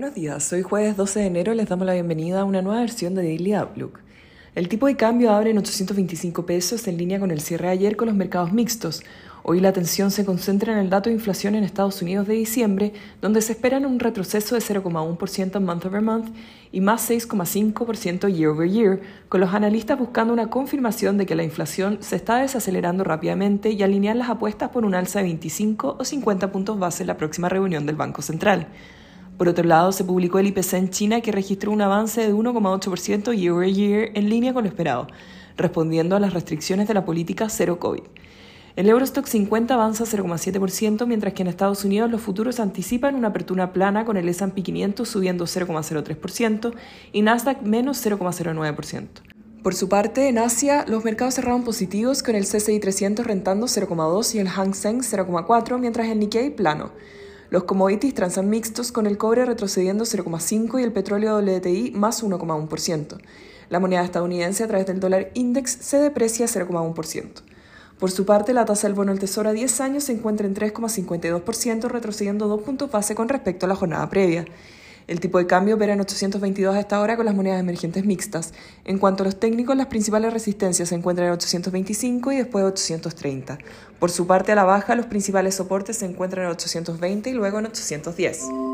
Buenos días, hoy jueves 12 de enero les damos la bienvenida a una nueva versión de Daily Outlook. El tipo de cambio abre en 825 pesos en línea con el cierre de ayer con los mercados mixtos. Hoy la atención se concentra en el dato de inflación en Estados Unidos de diciembre, donde se esperan un retroceso de 0,1% month over month y más 6,5% year over year, con los analistas buscando una confirmación de que la inflación se está desacelerando rápidamente y alinear las apuestas por un alza de 25 o 50 puntos base en la próxima reunión del Banco Central. Por otro lado, se publicó el IPC en China que registró un avance de 1,8% year over year en línea con lo esperado, respondiendo a las restricciones de la política cero COVID. El Eurostock 50 avanza 0,7%, mientras que en Estados Unidos los futuros anticipan una apertura plana con el S&P 500 subiendo 0,03% y Nasdaq menos 0,09%. Por su parte, en Asia, los mercados cerraron positivos con el CCI 300 rentando 0,2 y el Hang Seng 0,4, mientras el Nikkei plano. Los commodities transan mixtos con el cobre retrocediendo 0,5 y el petróleo WTI más 1,1%. La moneda estadounidense a través del dólar index se deprecia 0,1%. Por su parte, la tasa del bono del Tesoro a 10 años se encuentra en 3,52%, retrocediendo dos puntos base con respecto a la jornada previa. El tipo de cambio opera en 822 a esta hora con las monedas emergentes mixtas. En cuanto a los técnicos, las principales resistencias se encuentran en 825 y después 830. Por su parte, a la baja, los principales soportes se encuentran en 820 y luego en 810.